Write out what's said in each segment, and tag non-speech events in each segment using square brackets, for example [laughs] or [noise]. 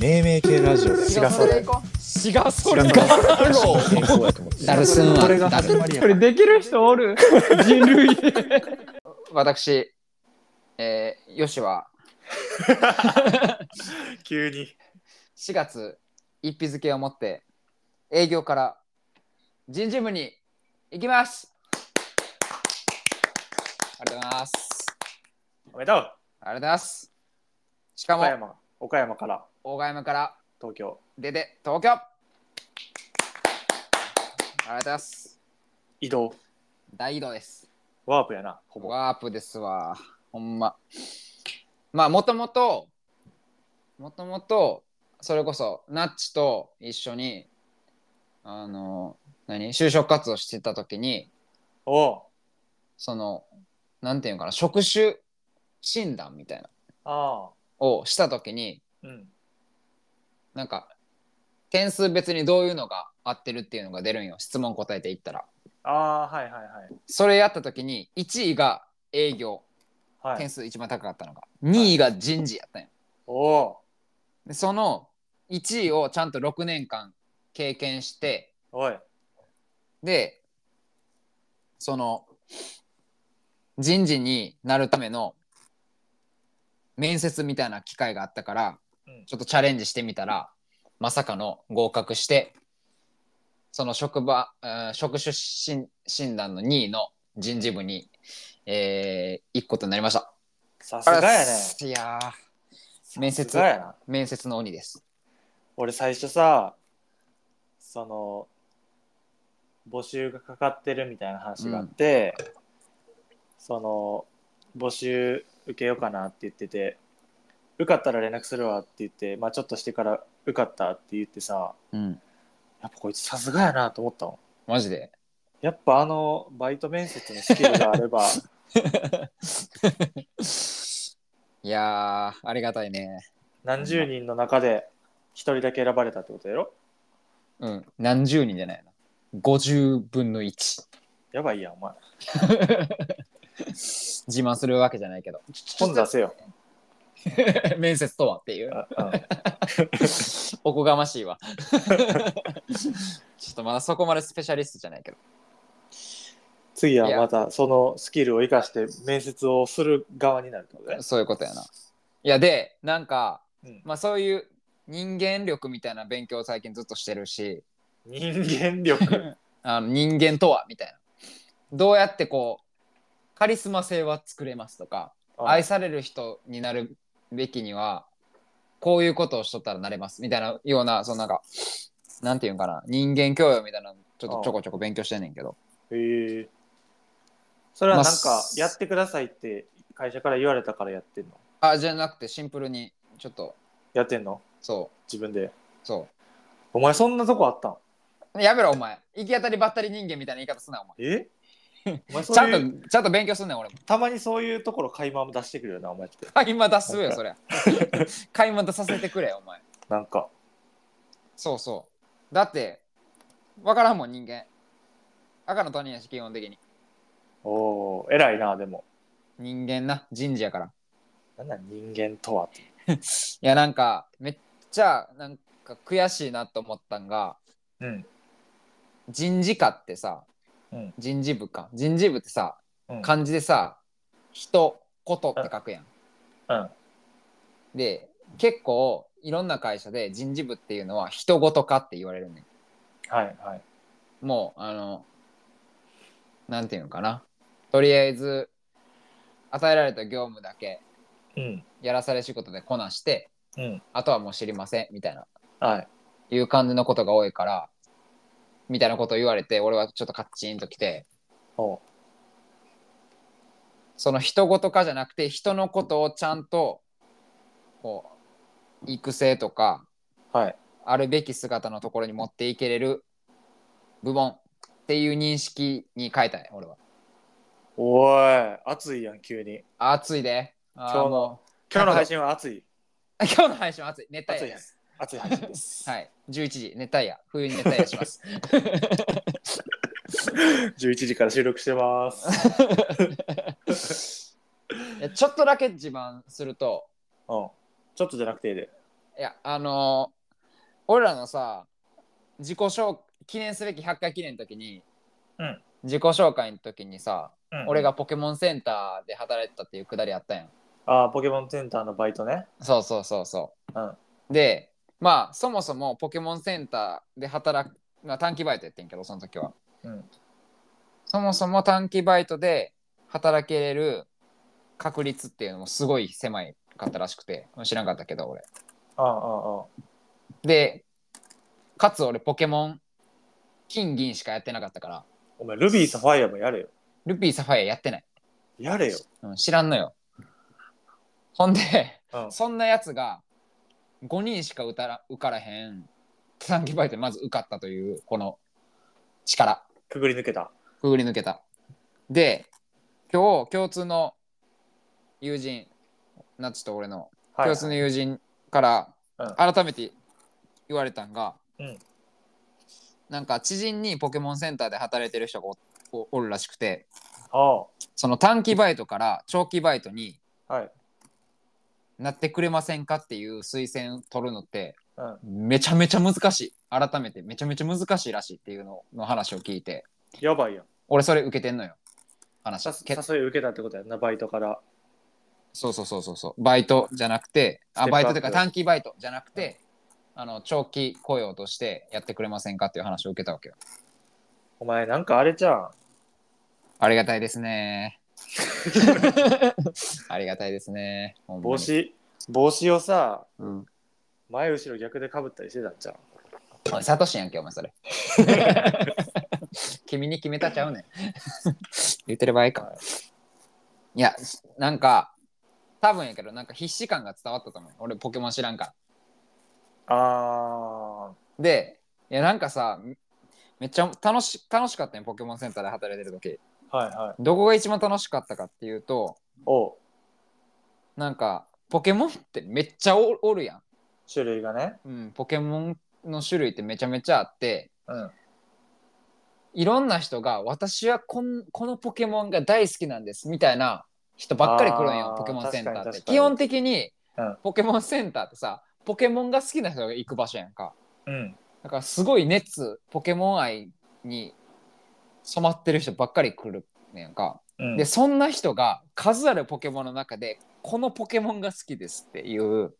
命名系ラジオで。違うそれ行こ違うそれ違うか健康やと思ってダルスンは。これがダル始まりや。これできる人おる？人 [laughs] 類私、えー、よしは。[laughs] 急に。4月一日付をもって営業から人事部に行きます。ありがとうございます。おめでとう。ありがとうございます。しかも岡山から大山から東京。出て東京。ありがとうございます。移動。大移動です。ワープやなほぼ。ワープですわ。ほんま。まあもともともともとそれこそナッチと一緒にあの何就職活動してた時におう。そのなんていうのかな職種診断みたいな。ああをした時にうん。なんか点数別にどういうのが合ってるっていうのが出るんよ。質問答えていったら。ああはいはいはい。それやった時に1位が営業。はい。点数一番高かったのが、2位が人事やったんよ。おおでその1位をちゃんと6年間経験しておい。でその人事になるための面接みたいな機会があったから、うんちょっとチャレンジしてみたらまさかの合格してその職場、えー職種診診断の2位の人事部に、えー、行くことになりました。さすがやねいやー面接面接の鬼です。俺最初さその募集がかかってるみたいな話があって、その募集受けようかなって言ってて受かったら連絡するわって言ってまあちょっとしてから受かったって言ってさうん、やっぱこいつさすがやなと思ったもんマジで？やっぱあのバイト面接のスキルがあれば。[laughs] いやーありがたいね。何十人の中で一人だけ選ばれたってことやろ？うん。何十人じゃないな。50分の1。やばいやんお前 [laughs] 自慢するわけじゃないけど。本出せよ [laughs] 面接とはっていう。[laughs] おこがましいわ。[laughs] ちょっとまだそこまでスペシャリストじゃないけど。次はまたそのスキルを生かして面接をする側になるってことね。そういうことやな。いやで、なんか、うんまあそういう人間力みたいな勉強を最近ずっとしてるし、人間力？あの人間とはみたいな。どうやってこう、カリスマ性は作れますとか、愛される人になるべきには、こういうことをしとったらなれますみたいなような、そのなんか、なんていうんかな、人間教養みたいなのちょっとちょこちょこ勉強してんねんけど。へえ。それはなんまかあやってくださいって会社から言われたからやってんの？あ、じゃなくてシンプルに、ちょっと、やってんの？そ自分で？う、そお前そんなとこあったん？う。やめろ、お前。行き当たりばったり人間みたいな言い方すな、お前。え？お前ちゃんと、ちゃんと勉強すんねん、俺も。たまにそういうところ垣間出してくるよなお前って。買い間出すよ、そりゃ。買い間出させてくれ、お前。なんか。そうそう。だって、わからんもん、人間。赤の他人やし、基本的に。おお偉いなでも。人間な、人事やから。なんだ人間とはって。[laughs] いや、なんか、めっちゃ、なんか悔しいなと思ったんが、うん。人事課ってさ、うん人事部か。人事部ってさ、うん。漢字でさ、人、ことって書くやん。うん。で、結構、いろんな会社で人事部っていうのは人ごとかって言われるねん。はいはい。もう、あの、なんていうのかな。とりあえず、与えられた業務だけうん。やらされ仕事でこなして、うん。あとはもう知りません、みたいな、はい。いう感じのことが多いから、みたいなことを言われて、俺はちょっとカッチンときて、その人ごとかじゃなくて、人のことをちゃんと、こう、育成とか、はい。あるべき姿のところに持っていけれる部門っていう認識に変えたい、俺は。おい熱いやん急に。暑いで。今日のも今日の配信は熱い。う [laughs] 今日の配信は暑い。熱帯です。す。熱い配信です。はい。11時、熱帯夜。冬に熱帯夜します。[laughs] 11時から収録してます。[laughs] いやちょっとだけ自慢すると、うん。ちょっとじゃなくていいで。いやあのー俺らのさ自己紹記念すべき100回記念の時に、うん自己紹介の時にさ、うん俺がポケモンセンターで働いてたっていうくだりあったやんああ、ポケモンセンターのバイトね。そうそうそうそううん。でまあそもそもポケモンセンターで働く、まあ、短期バイトやってんけどその時はうん。そもそも短期バイトで働けれる確率っていうのもすごい狭いかったらしくて知らんかったけど俺ああ、ああ、でかつ俺ポケモン金銀しかやってなかったからお前、ルビーサファイアもやれよ。ルピーサファイアやってない、やれよ。うん、知らんのよほんでうん。そんなやつが5人しか受から受からへん。短期バイトでまず受かったというこの力。くぐり抜けた。くぐり抜けた。で今日共通の友人ナッチと俺のはい、共通の友人からうん。改めて言われたんが、うん。なんか知人にポケモンセンターで働いてる人がおおおるらしくてあその短期バイトから長期バイトにあ、はい。なってくれませんかっていう推薦を取るのってうん。めちゃめちゃ難しい。改めてめちゃめちゃ難しいらしいっていうのの話を聞いて。やばいやん。俺それ受けてんのよ。話。さけ誘い受けたってことやんな、バイトから。そうそうそうそうそう。バイトじゃなくてステップアップ。あバイトというか短期バイトじゃなくて、あの長期雇用としてやってくれませんかっていう話を受けたわけよ。お前、なんかあれじゃん。ありがたいですね [laughs] ありがたいですね。ほんまに。帽子、帽子をさ、うん。前後ろ逆でかぶったりしてたんじゃん。おいサトシやんけお前それ。[laughs] 君に決めたちゃうねん。言ってる場合か。い。やなんか多分やけどなんか必死感が伝わったと思う。俺ポケモン知らんから。あでいやなんかさめっちゃ楽し楽しかったねポケモンセンターで働いてる時。ー、はいはい。どこが一番楽しかったかっていうとおうなんかポケモンってめっちゃおおるやん、種類がね。うん、ポケモンの種類ってめちゃめちゃあってうん。いろんな人が私はこんこのポケモンが大好きなんですみたいな人ばっかり来るんあーよポケモンセンターって確かに確かに基本的にうんポケモンセンターってさポケモンが好きな人が行く場所やんかうん。だからすごい熱ポケモン愛に染まってる人ばっかり来るねんか、うん、でそんな人が数あるポケモンの中でこのポケモンが好きですっていう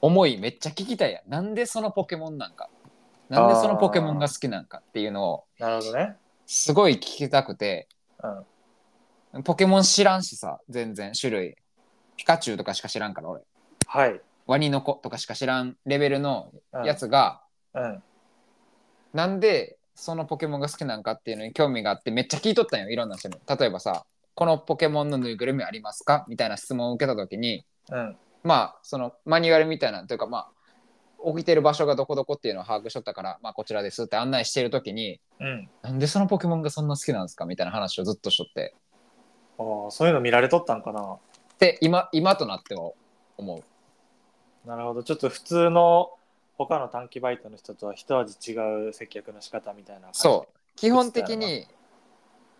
思いめっちゃ聞きたいやん。なんでそのポケモンなんか。なんでそのポケモンが好きなんかっていうのをなるほどね。すごい聞きたくて。うん。ポケモン知らんしさ全然。種類。ピカチュウとかしか知らんから俺。はい。ワニの子とかしか知らんレベルのうんやつが、うん。なんでそのポケモンが好きなんかっていうのに興味があってめっちゃ聞いとったんよいろんな人に例えばさこのポケモンのぬいぐるみありますか？みたいな質問を受けた時にうん。まあそのマニュアルみたいなというかまあ置いてる場所がどこどこっていうのを把握しとったから、まあ、こちらですって案内してる時にうん。なんでそのポケモンがそんな好きなんですかみたいな話をずっとしとってああ、そういうの見られとったんかな。で今今となっては思うなるほど。ちょっと普通の他の短期バイトの人とは一味違う接客の仕方みたいな感じ。そう基本的に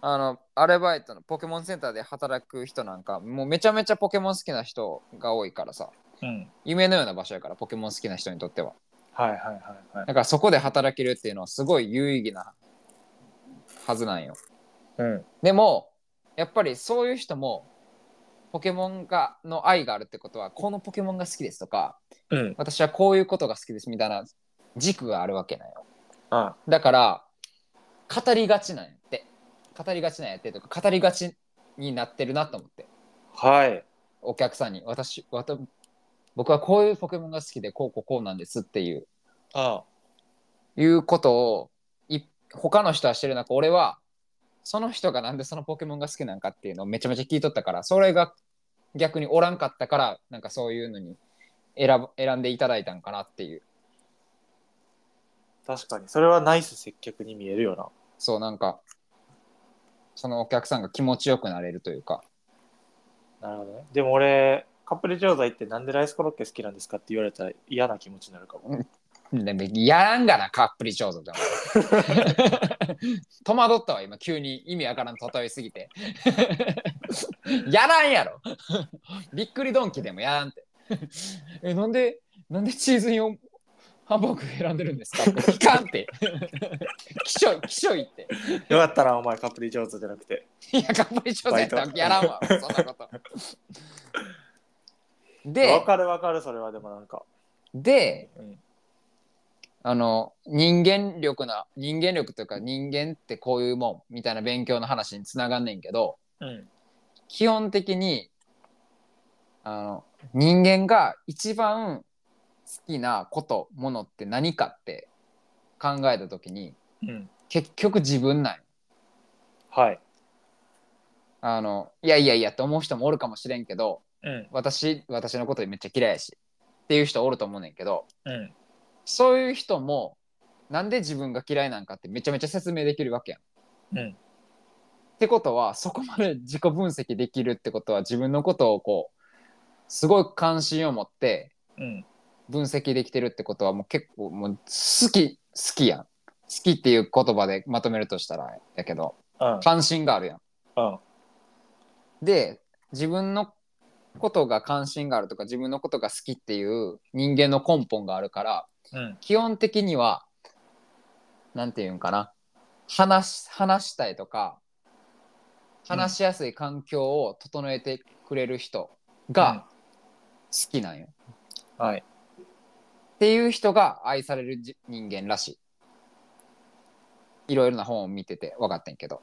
あのアルバイトのポケモンセンターで働く人なんかもうめちゃめちゃポケモン好きな人が多いからさう。うん。夢のような場所やからポケモン好きな人にとってははいはいはいはい。だからそこで働けるっていうのはすごい有意義なはずなんようん。でもやっぱりそういう人もポケモンがの愛があるってことはこのポケモンが好きですとかうん。私はこういうことが好きですみたいな軸があるわけなんよ。あだから語りがちなんやって。語りがちなんやってとか語りがちになってるなと思って。はい。お客さんに私わた僕はこういうポケモンが好きでこうこうこうなんですっていう。あいうことをい他の人はしてる中俺はその人がなんでそのポケモンが好きなんかっていうのをめちゃめちゃ聞いとったからそれが逆におらんかったからなんかそういうのに選ぶ選んでいただいたんかなっていう確かに。それはナイス接客に見えるよな。そうなんかそのお客さんが気持ちよくなれるというかなるほどね。でも俺、カップル錠剤ってなんでライスコロッケ好きなんですかって言われたら嫌な気持ちになるかも。[laughs] でもやらんがな、カップリ調査じゃん。[laughs] 戸惑ったわ、今、急に意味わからん例えすぎて。[laughs] やらんやろ。びっくりドンキでもやらんって。え、なんで、なんでチーズインをハンバーグ選んでるんですか？聞かんって。きしょい、きしょいって。よかったなお前カプリ上手じゃなくていや、頑張り上手やったらやらんわ、そんなこと。わ [laughs] で、かるわかるそれはでもなんかで、うんあの、人間力な、人間力というか人間ってこういうもんみたいな勉強の話につながんねんけど、うん。基本的に、あの、人間が一番好きなこと、ものって何かって考えたときに、うん。結局自分なんよ。はい。あの、いやいやいやって思う人もおるかもしれんけど、うん。私、私のことめっちゃ嫌いやし、っていう人おると思うねんけど、うんそういう人も、なんで自分が嫌いなんかってめちゃめちゃ説明できるわけやん。うんってことは、そこまで自己分析できるってことは、自分のことをこう、すごい関心を持ってうん分析できてるってことは、もう結構もう好き、好きやん。好きっていう言葉でまとめるとしたらやけど、うん関心があるやん。うんで自分のことが関心があるとか自分のことが好きっていう人間の根本があるからうん。基本的にはなんていうんかな。話し話したいとか話しやすい環境を整えてくれる人が好きなんよ。はい。っていう人が愛されるじ人間らしい。いろいろな本を見てて分かってんけど。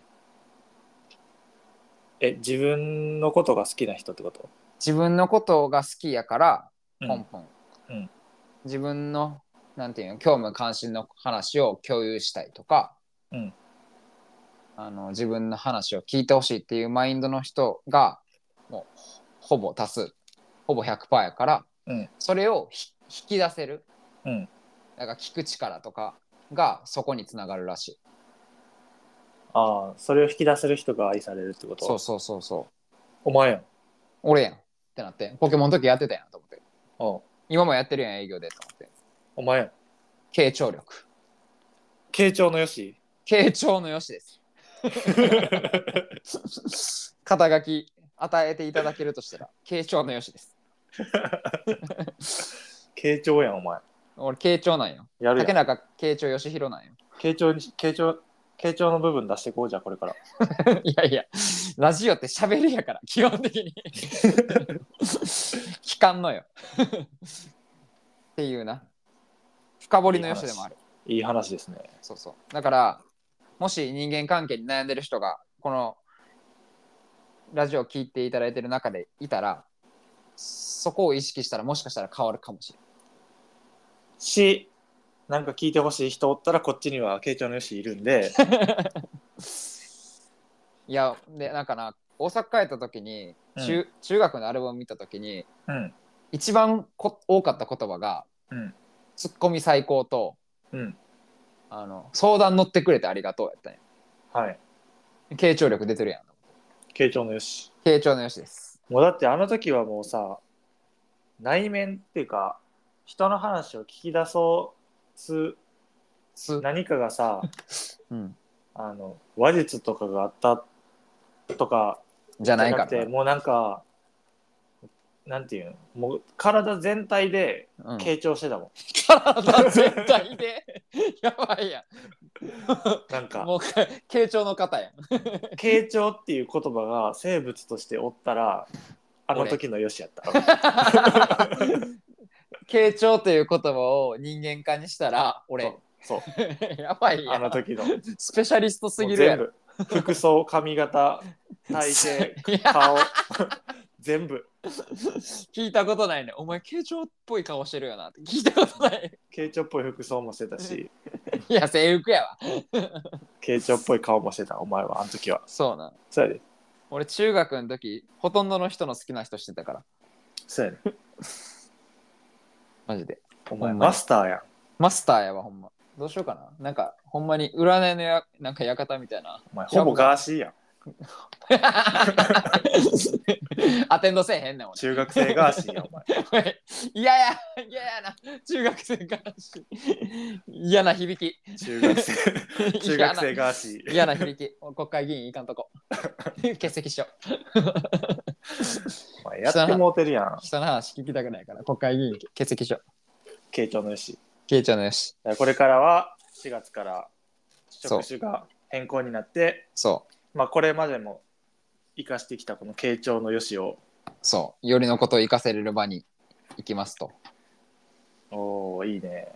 え自分のことが好きな人ってこと？自分のことが好きやからうん。根本、うん。自分のなんていうの興味関心の話を共有したいとか、うん。あの自分の話を聞いてほしいっていうマインドの人がもうほぼ多数ほぼ100%やから、うん。それをひ引き出せるうん。だから聞く力とかがそこにつながるらしい。ああそれを引き出せる人が愛されるってこと？そうそうそうそう。お前やん。俺やんってなってポケモンの時やってたやんと思って。お今もやってるやん営業でと思ってお前やん傾聴力。傾聴のよし？傾聴のよしです。[laughs] 肩書き与えていただけるとしたら傾聴のよしです。[laughs] 傾聴やんお前。俺傾聴なんよ。やるやん。竹中傾聴よしひろなんよ。傾聴に傾聴傾聴の部分出してこうじゃあこれから。[laughs] いやいやラジオって喋りやから基本的に。聞かんのよ。っていうな深掘りのよしでもある。いい話。ですね。そうそう。だからもし人間関係に悩んでる人がこのラジオを聞いていただいてる中でいたらそこを意識したらもしかしたら変わるかもしれないしなんか聞いてほしい人おったらこっちには傾聴のよしいるんで。[laughs] いやでなんかな大阪帰った時に中,、中学のアルバム見た時にうん。一番こ多かった言葉がうん「ツッコミ最高と」うん。あの相談乗ってくれてありがとう」やったんや。はい。傾聴力出てるやん。傾聴のよし。傾聴のよしです。もうだってあの時はもうさ内面っていうか人の話を聞き出そうすす、何かがさ [laughs] うん、あの話術とかがあったとかじゃないかな。もうなんかなんていうのもう体全体でな、うん、傾聴してたもん、体全体で？[laughs] やばいやなんか。んもう傾聴の方やん。傾聴っていう言葉が生物としておったらあの時のよしやった。傾聴という言葉を人間化にしたら俺。そう [laughs] やばいやん。あの時の。スペシャリストすぎるやろ。全部。服装髪型体型 [laughs] いや。顔全部。聞いたことないね。お前傾聴っぽい顔してるよな。って聞いたことない。傾聴っぽい服装もしてたし。[laughs] いや制服やわ。傾聴っぽい顔もしてたお前はあの時は。そうなん。そうやで。俺中学の時ほとんどの人の好きな人してたから。そうやで。[laughs] マジで。お前マスターやん。マスターやわほんま。どうしようかな。なんかほんまに占いのやなんか館みたいな。お前ほぼガーシーやん [laughs] アテンドせえへんねん俺中学生ガーシーやんお前。[laughs] いやや嫌やな。中学生からし嫌な響き。中学生 [laughs] 中学生ガーシー嫌な響き。国会議員いかんとこ。欠席しよう。お前やってもうてるやん。人の話聞きたくないから国会議員欠席しよ慶長のよしケイちゃんのよし。これからは4月から職種が変更になってそまあこれまでも生かしてきたこの慶長のよしをう。そう。よりのことを活かせれる場に行きますと。おおいいね